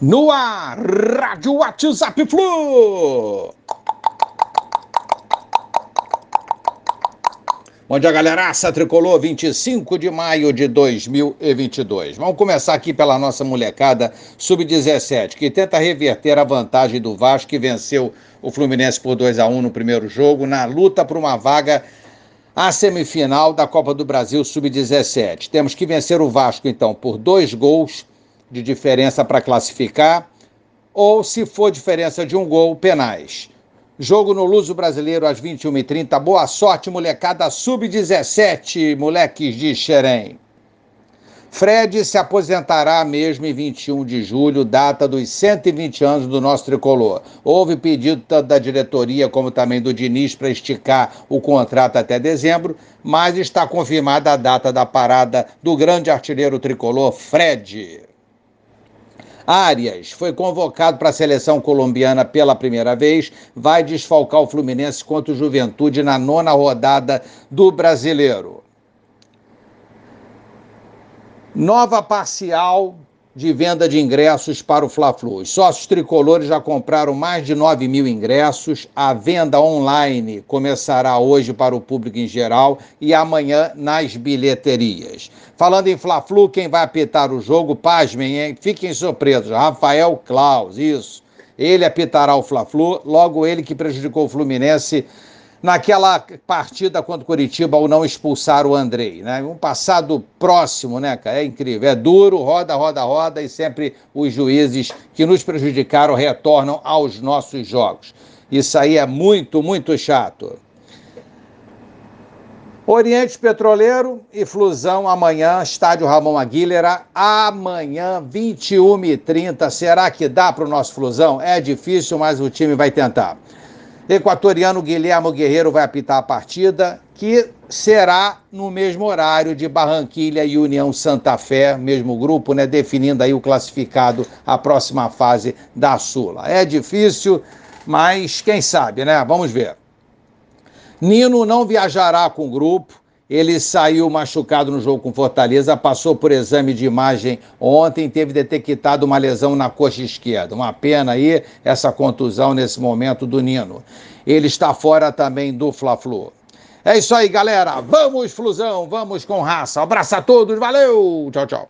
No ar, Rádio WhatsApp Flu. Bom dia, galeraça tricolor, 25 de maio de 2022. Vamos começar aqui pela nossa molecada sub-17, que tenta reverter a vantagem do Vasco, que venceu o Fluminense por 2 a 1 no primeiro jogo, na luta por uma vaga à semifinal da Copa do Brasil sub-17. Temos que vencer o Vasco, então, por dois gols de diferença para classificar, ou se for diferença de um gol, penais. Jogo no Luso Brasileiro às 21h30. Boa sorte, molecada sub-17, moleques de Xerém. Fred se aposentará mesmo em 21 de julho, data dos 120 anos do nosso tricolor. Houve pedido tanto da diretoria como também do Diniz para esticar o contrato até dezembro, mas está confirmada a data da parada do grande artilheiro tricolor, Fred. Arias foi convocado para a seleção colombiana pela primeira vez, vai desfalcar o Fluminense contra o Juventude na nona rodada do Brasileiro. Nova parcial de venda de ingressos para o Fla-Flu. Os sócios tricolores já compraram mais de 9 mil ingressos. A venda online começará hoje para o público em geral e amanhã nas bilheterias. Falando em Fla-Flu, quem vai apitar o jogo, pasmem, hein? Fiquem surpresos. Rafael Klaus, isso. Ele apitará o Fla-Flu, logo ele que prejudicou o Fluminense naquela partida contra o Curitiba ao não expulsar o Andrei, né? Um passado próximo, né, cara? É incrível. É duro, roda, roda, roda e sempre os juízes que nos prejudicaram retornam aos nossos jogos. Isso aí é muito, muito chato. Oriente Petroleiro e Flusão amanhã, estádio Ramon Aguilera, amanhã, 21h30. Será que dá para o nosso Flusão? É difícil, mas o time vai tentar. Equatoriano Guilherme Guerreiro vai apitar a partida, que será no mesmo horário de Barranquilha e União Santa Fé, mesmo grupo, né? Definindo aí o classificado à próxima fase da Sula. É difícil, mas quem sabe, né? Vamos ver. Nino não viajará com o grupo. Ele saiu machucado no jogo com Fortaleza, passou por exame de imagem ontem, teve detectado uma lesão na coxa esquerda. Uma pena aí essa contusão nesse momento do Nino. Ele está fora também do Fla-Flu. É isso aí, galera. Vamos, Flusão, vamos com raça. abraço a todos, valeu! Tchau, tchau.